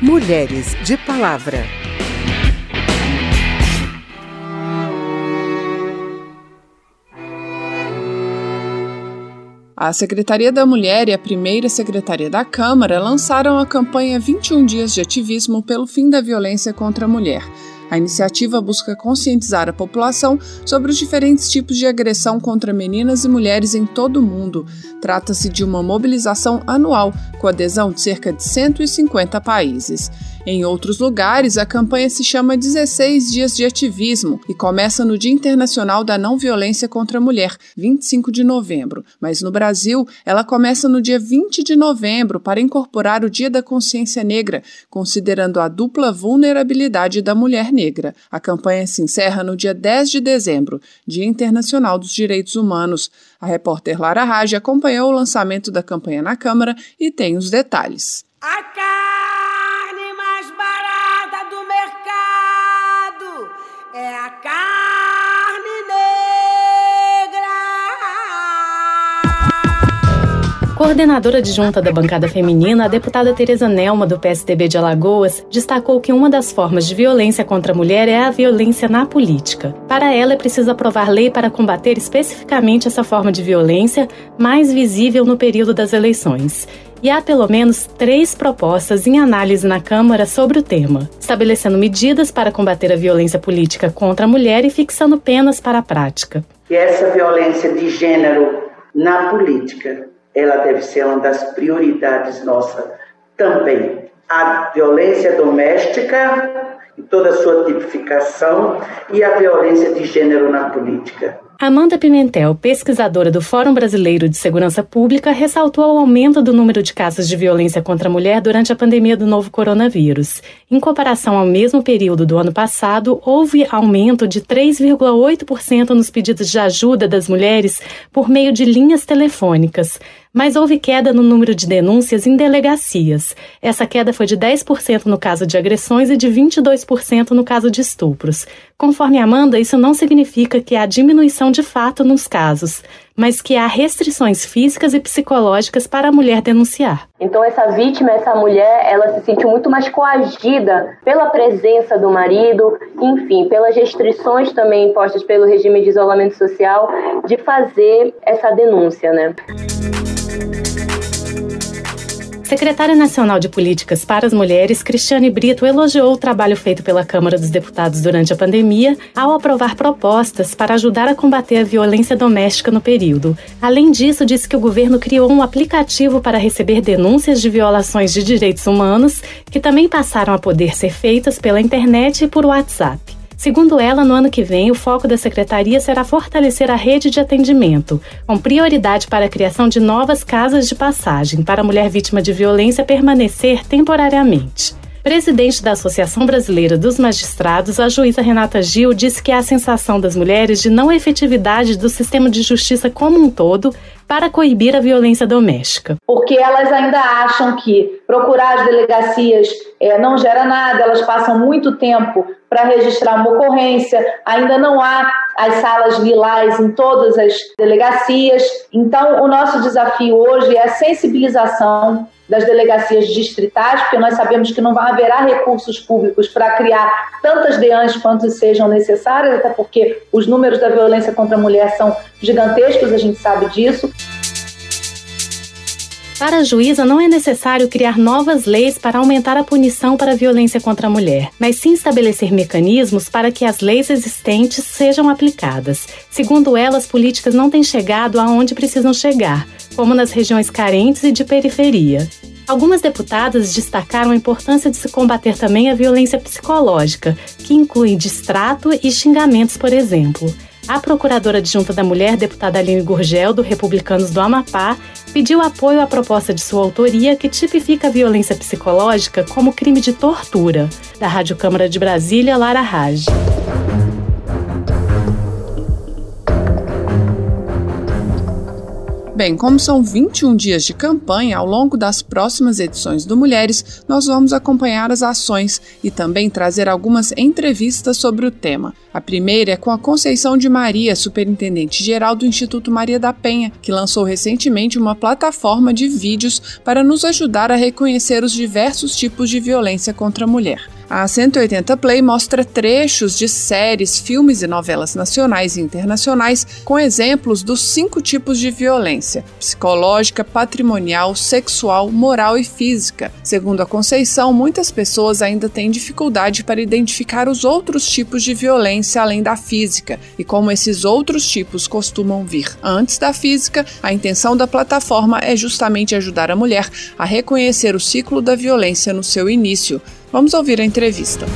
Mulheres de Palavra. A Secretaria da Mulher e a primeira Secretaria da Câmara lançaram a campanha 21 Dias de Ativismo pelo Fim da Violência contra a Mulher. A iniciativa busca conscientizar a população sobre os diferentes tipos de agressão contra meninas e mulheres em todo o mundo. Trata-se de uma mobilização anual, com adesão de cerca de 150 países. Em outros lugares, a campanha se chama 16 Dias de Ativismo e começa no Dia Internacional da Não Violência contra a Mulher, 25 de novembro. Mas no Brasil, ela começa no dia 20 de novembro para incorporar o Dia da Consciência Negra, considerando a dupla vulnerabilidade da mulher negra. A campanha se encerra no dia 10 de dezembro, Dia Internacional dos Direitos Humanos. A repórter Lara Raj acompanhou o lançamento da campanha na Câmara e tem os detalhes. A Coordenadora adjunta da bancada feminina, a deputada Tereza Nelma, do PSDB de Alagoas, destacou que uma das formas de violência contra a mulher é a violência na política. Para ela, é preciso aprovar lei para combater especificamente essa forma de violência, mais visível no período das eleições e há pelo menos três propostas em análise na Câmara sobre o tema, estabelecendo medidas para combater a violência política contra a mulher e fixando penas para a prática. E essa violência de gênero na política, ela deve ser uma das prioridades nossa também. A violência doméstica e toda a sua tipificação e a violência de gênero na política. Amanda Pimentel, pesquisadora do Fórum Brasileiro de Segurança Pública, ressaltou o aumento do número de casos de violência contra a mulher durante a pandemia do novo coronavírus. Em comparação ao mesmo período do ano passado, houve aumento de 3,8% nos pedidos de ajuda das mulheres por meio de linhas telefônicas mas houve queda no número de denúncias em delegacias. Essa queda foi de 10% no caso de agressões e de 22% no caso de estupros. Conforme Amanda, isso não significa que há diminuição de fato nos casos, mas que há restrições físicas e psicológicas para a mulher denunciar. Então essa vítima, essa mulher, ela se sentiu muito mais coagida pela presença do marido, enfim, pelas restrições também impostas pelo regime de isolamento social de fazer essa denúncia, né? Secretária Nacional de Políticas para as Mulheres, Cristiane Brito, elogiou o trabalho feito pela Câmara dos Deputados durante a pandemia ao aprovar propostas para ajudar a combater a violência doméstica no período. Além disso, disse que o governo criou um aplicativo para receber denúncias de violações de direitos humanos, que também passaram a poder ser feitas pela internet e por WhatsApp. Segundo ela, no ano que vem, o foco da secretaria será fortalecer a rede de atendimento, com prioridade para a criação de novas casas de passagem para a mulher vítima de violência permanecer temporariamente. Presidente da Associação Brasileira dos Magistrados, a juíza Renata Gil disse que a sensação das mulheres de não efetividade do sistema de justiça como um todo para coibir a violência doméstica. Porque elas ainda acham que procurar as delegacias é, não gera nada, elas passam muito tempo para registrar uma ocorrência, ainda não há as salas lilás em todas as delegacias. Então, o nosso desafio hoje é a sensibilização das delegacias distritais, porque nós sabemos que não haverá recursos públicos para criar tantas DEANs quanto sejam necessárias, até porque os números da violência contra a mulher são gigantescos, a gente sabe disso. Para a juíza, não é necessário criar novas leis para aumentar a punição para a violência contra a mulher, mas sim estabelecer mecanismos para que as leis existentes sejam aplicadas. Segundo ela, as políticas não têm chegado aonde precisam chegar, como nas regiões carentes e de periferia. Algumas deputadas destacaram a importância de se combater também a violência psicológica, que inclui distrato e xingamentos, por exemplo. A procuradora adjunta da mulher, deputada Aline Gurgel, do Republicanos do Amapá, pediu apoio à proposta de sua autoria que tipifica a violência psicológica como crime de tortura. Da Rádio Câmara de Brasília, Lara Raj. Bem, como são 21 dias de campanha, ao longo das próximas edições do Mulheres, nós vamos acompanhar as ações e também trazer algumas entrevistas sobre o tema. A primeira é com a Conceição de Maria, superintendente geral do Instituto Maria da Penha, que lançou recentemente uma plataforma de vídeos para nos ajudar a reconhecer os diversos tipos de violência contra a mulher. A 180 Play mostra trechos de séries, filmes e novelas nacionais e internacionais com exemplos dos cinco tipos de violência: psicológica, patrimonial, sexual, moral e física. Segundo a Conceição, muitas pessoas ainda têm dificuldade para identificar os outros tipos de violência além da física, e como esses outros tipos costumam vir antes da física, a intenção da plataforma é justamente ajudar a mulher a reconhecer o ciclo da violência no seu início Vamos ouvir a entrevista.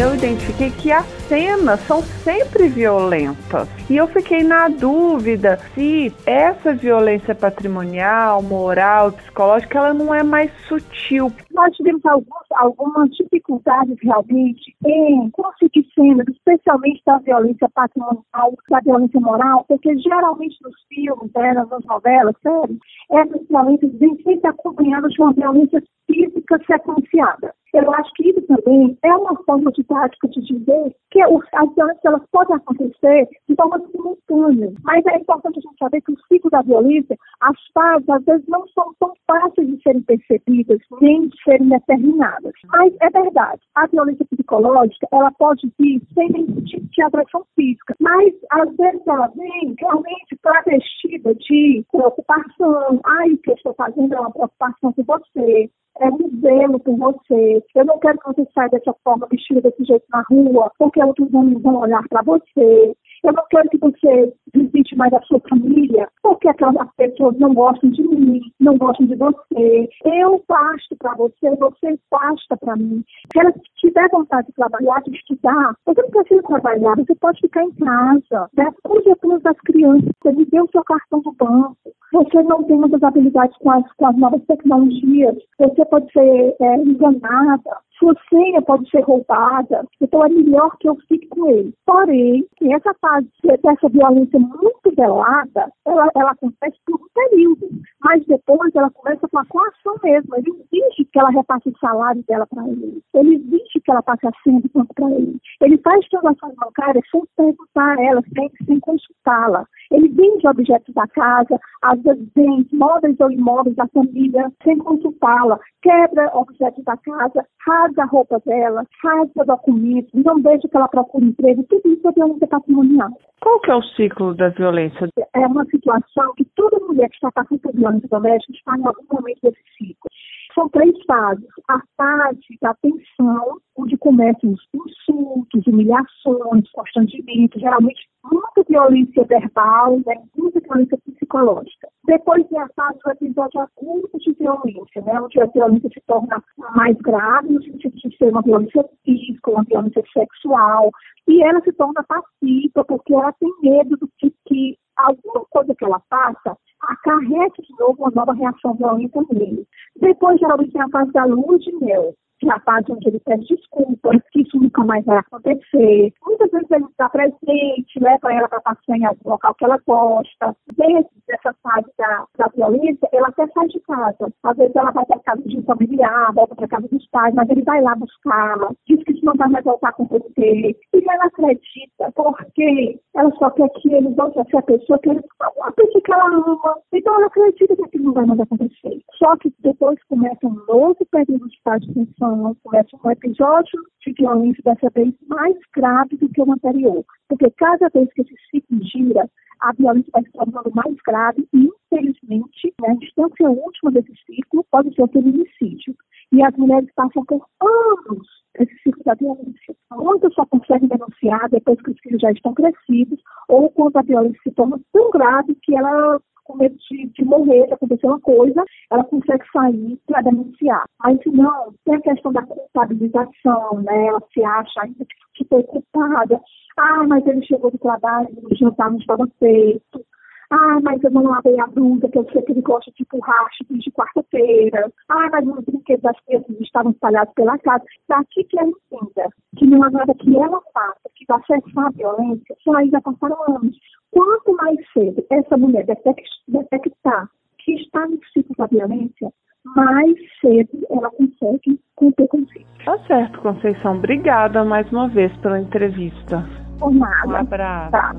Eu identifiquei que as cenas são sempre violentas. E eu fiquei na dúvida se essa violência patrimonial, moral, psicológica, ela não é mais sutil. Nós tivemos alguns, algumas dificuldades realmente em conseguir cenas, especialmente da violência patrimonial, da violência moral, porque geralmente nos filmes, né, nas novelas, séries, essas violências vêm sempre acompanhadas de uma violência física sequenciada. Eu acho que isso também é uma forma didática de dizer que as violências elas podem acontecer de forma simultânea. Mas é importante a gente saber que o ciclo da violência, as fases, às vezes, não são tão fáceis de serem percebidas, nem de serem determinadas. Mas é verdade, a violência psicológica, ela pode vir sem nenhum tipo de agressão física. Mas, às vezes, ela vem realmente travestida de preocupação. Ai, o que eu estou fazendo é uma preocupação com você é um zelo por você. Eu não quero que você saia dessa forma, vestida desse jeito na rua, porque outros homens vão olhar para você. Eu não quero que você visite mais a sua família, porque aquelas pessoas não gostam de mim, não gostam de você. Eu basto para você, você basta para mim. Se ela tiver vontade de trabalhar, de estudar, você não precisa trabalhar, você pode ficar em casa. Né? Cuide apenas das crianças, você me dê o seu cartão do banco. Você não tem muitas habilidades com as, com as novas tecnologias, você pode ser é, enganada sua senha pode ser roubada, então é melhor que eu fique com ele. Porém, essa fase dessa violência muito velada, ela, ela acontece por um período, mas depois ela começa com a coação mesmo. Ele exige que ela repasse o salário dela para ele. Ele exige que ela passe a senha do banco para ele. Ele faz transações bancárias sem perguntar a ela, sem, sem consultá-la. Ele vende objetos da casa, às vezes vende móveis ou imóveis da família sem consultá-la, quebra objetos da casa, rasga a roupa dela, rasga documentos, não deixa que ela procure emprego, tudo isso é violência patrimonial. Qual que é o ciclo da violência? É uma situação que toda mulher que está passando por violência doméstica está em algum momento desse ciclo. São três fases. A fase da tensão, onde começam os insultos, humilhações, constrangimentos, geralmente muita violência verbal, né, muita violência psicológica. Depois vem a fase do episódio agudo de violência, né, onde a violência se torna mais grave, no sentido de ser uma violência física, uma violência sexual, e ela se torna passiva, porque ela tem medo do que, que alguma coisa que ela faça acarrete de novo uma nova reação violenta nele. Depois, geralmente, tem a fase da lua de mel, que é a fase onde ele pede desculpas, que isso nunca mais vai acontecer. Muitas vezes ele está presente, leva ela para passear em algum local que ela gosta. Desde essa fase da, da violência, ela até sai de casa. Às vezes ela vai para casa de um familiar, volta para casa dos pais, mas ele vai lá buscá-la, diz que isso não vai mais voltar com você. E ela acredita, porque ela só quer que ele volte a ser a pessoa que, a pessoa que ela ama. Então ela acredita que aquilo não vai mais acontecer. Só que depois começa um novo período de tensão, começa um episódio de violência dessa vez mais grave do que o anterior. Porque cada vez que esse ciclo gira, a violência vai se tornando mais grave e, infelizmente, né, a distância última desse ciclo pode ser o feminicídio. E as mulheres passam por anos esse ciclo da violência. Muitas só conseguem denunciar depois que os filhos já estão crescidos ou quando a violência se torna tão grave que ela com medo de, de, morrer, de acontecer uma coisa, ela consegue sair para denunciar. Mas não, tem a questão da culpabilização, né? Ela se acha ainda que foi culpada. Ah, mas ele chegou do trabalho, o jantar não estava feito. Ah, mas eu não lavei a blusa, que eu sei que ele gosta de borracha de quarta-feira. Ah, mas os brinquedos das crianças estavam espalhados pela casa. Daqui que ela entenda que não há nada que ela faça que vá cessar a violência, só aí já passaram anos. Quanto mais cedo essa mulher detectar que está no ciclo da violência, mais cedo ela consegue conter conflito. Tá certo, Conceição. Obrigada mais uma vez pela entrevista. Por nada. Um abraço. Tá.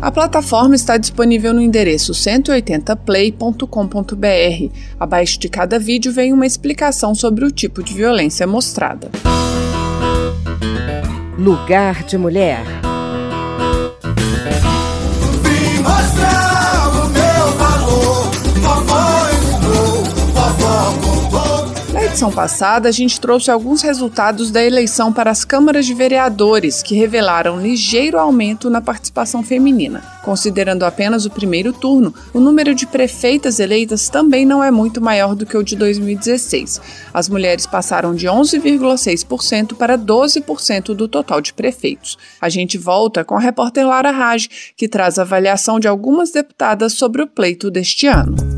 A plataforma está disponível no endereço 180play.com.br. Abaixo de cada vídeo vem uma explicação sobre o tipo de violência mostrada. Lugar de mulher. Edição passada, a gente trouxe alguns resultados da eleição para as câmaras de vereadores, que revelaram ligeiro aumento na participação feminina. Considerando apenas o primeiro turno, o número de prefeitas eleitas também não é muito maior do que o de 2016. As mulheres passaram de 11,6% para 12% do total de prefeitos. A gente volta com a repórter Lara Raj, que traz a avaliação de algumas deputadas sobre o pleito deste ano.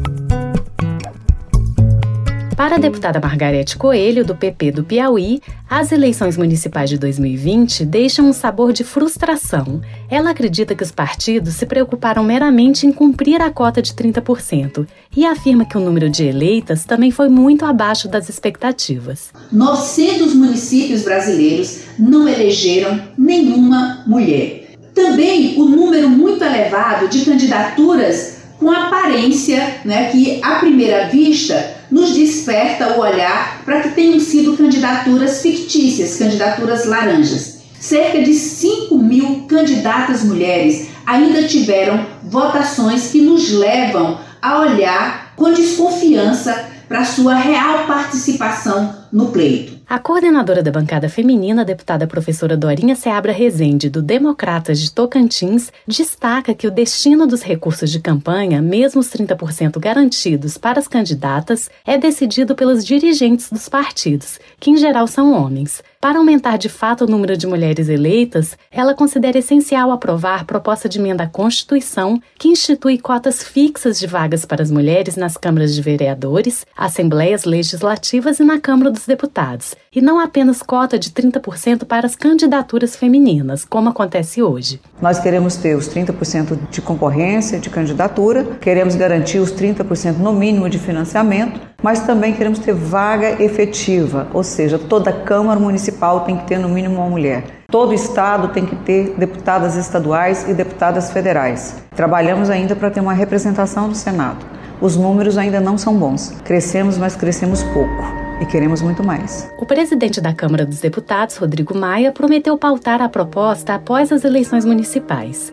Para a deputada Margarete Coelho, do PP do Piauí, as eleições municipais de 2020 deixam um sabor de frustração. Ela acredita que os partidos se preocuparam meramente em cumprir a cota de 30% e afirma que o número de eleitas também foi muito abaixo das expectativas. 900 municípios brasileiros não elegeram nenhuma mulher. Também o número muito elevado de candidaturas com aparência, né, que à primeira vista nos desperta o olhar para que tenham sido candidaturas fictícias, candidaturas laranjas. Cerca de 5 mil candidatas mulheres ainda tiveram votações que nos levam a olhar com desconfiança para sua real participação no pleito. A coordenadora da bancada feminina, a deputada professora Dorinha Seabra Rezende, do Democratas de Tocantins, destaca que o destino dos recursos de campanha, mesmo os 30% garantidos para as candidatas, é decidido pelos dirigentes dos partidos, que em geral são homens. Para aumentar de fato o número de mulheres eleitas, ela considera essencial aprovar proposta de emenda à Constituição que institui cotas fixas de vagas para as mulheres nas câmaras de vereadores, assembleias legislativas e na Câmara dos Deputados, e não apenas cota de 30% para as candidaturas femininas, como acontece hoje. Nós queremos ter os 30% de concorrência, de candidatura, queremos garantir os 30% no mínimo de financiamento, mas também queremos ter vaga efetiva, ou seja, toda Câmara Municipal tem que ter no mínimo uma mulher. Todo estado tem que ter deputadas estaduais e deputadas federais. Trabalhamos ainda para ter uma representação do Senado. Os números ainda não são bons. Crescemos, mas crescemos pouco e queremos muito mais. O presidente da Câmara dos Deputados, Rodrigo Maia, prometeu pautar a proposta após as eleições municipais.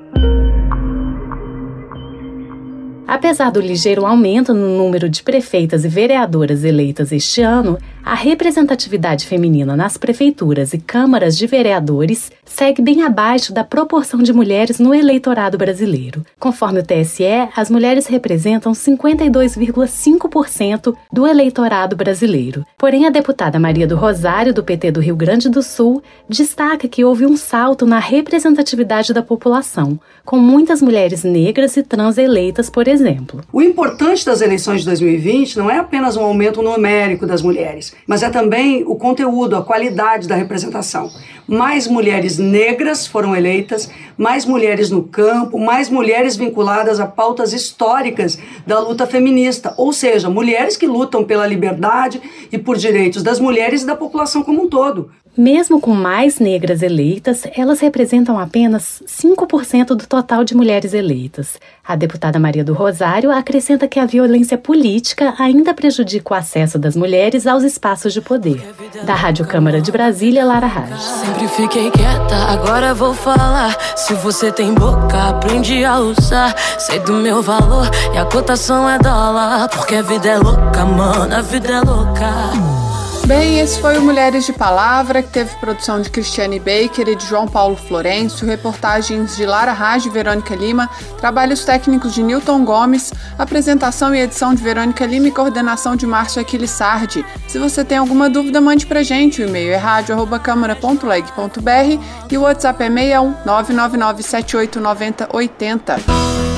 Apesar do ligeiro aumento no número de prefeitas e vereadoras eleitas este ano, a representatividade feminina nas prefeituras e câmaras de vereadores segue bem abaixo da proporção de mulheres no eleitorado brasileiro. Conforme o TSE, as mulheres representam 52,5% do eleitorado brasileiro. Porém, a deputada Maria do Rosário, do PT do Rio Grande do Sul, destaca que houve um salto na representatividade da população, com muitas mulheres negras e trans eleitas, por exemplo. O importante das eleições de 2020 não é apenas um aumento numérico das mulheres, mas é também o conteúdo, a qualidade da representação. Mais mulheres negras foram eleitas, mais mulheres no campo, mais mulheres vinculadas a pautas históricas da luta feminista, ou seja, mulheres que lutam pela liberdade e por direitos das mulheres e da população como um todo. Mesmo com mais negras eleitas, elas representam apenas 5% do total de mulheres eleitas. A deputada Maria do Rosário acrescenta que a violência política ainda prejudica o acesso das mulheres aos espaços de poder. Da Rádio Câmara de Brasília, Lara Raj. Sempre fiquei quieta, agora vou falar. Se você tem boca, aprende a usar. Sei do meu valor e a cotação é dólar. Porque a vida é louca, mano, a vida é louca. Bem, esse foi o Mulheres de Palavra, que teve produção de Cristiane Baker e de João Paulo Florencio, reportagens de Lara Raj e Verônica Lima, trabalhos técnicos de Newton Gomes, apresentação e edição de Verônica Lima e coordenação de Márcio Aquilissardi. Se você tem alguma dúvida, mande pra gente. O e-mail é rádio.câmara.leg.br e o WhatsApp é 61 999 789080.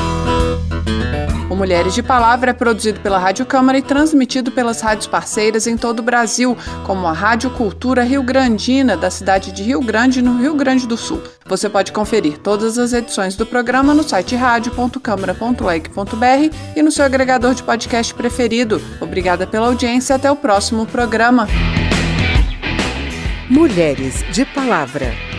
O Mulheres de Palavra é produzido pela Rádio Câmara e transmitido pelas rádios parceiras em todo o Brasil, como a Rádio Cultura Rio Grandina, da cidade de Rio Grande, no Rio Grande do Sul. Você pode conferir todas as edições do programa no site rádio.câmara.leg.br e no seu agregador de podcast preferido. Obrigada pela audiência e até o próximo programa. Mulheres de Palavra.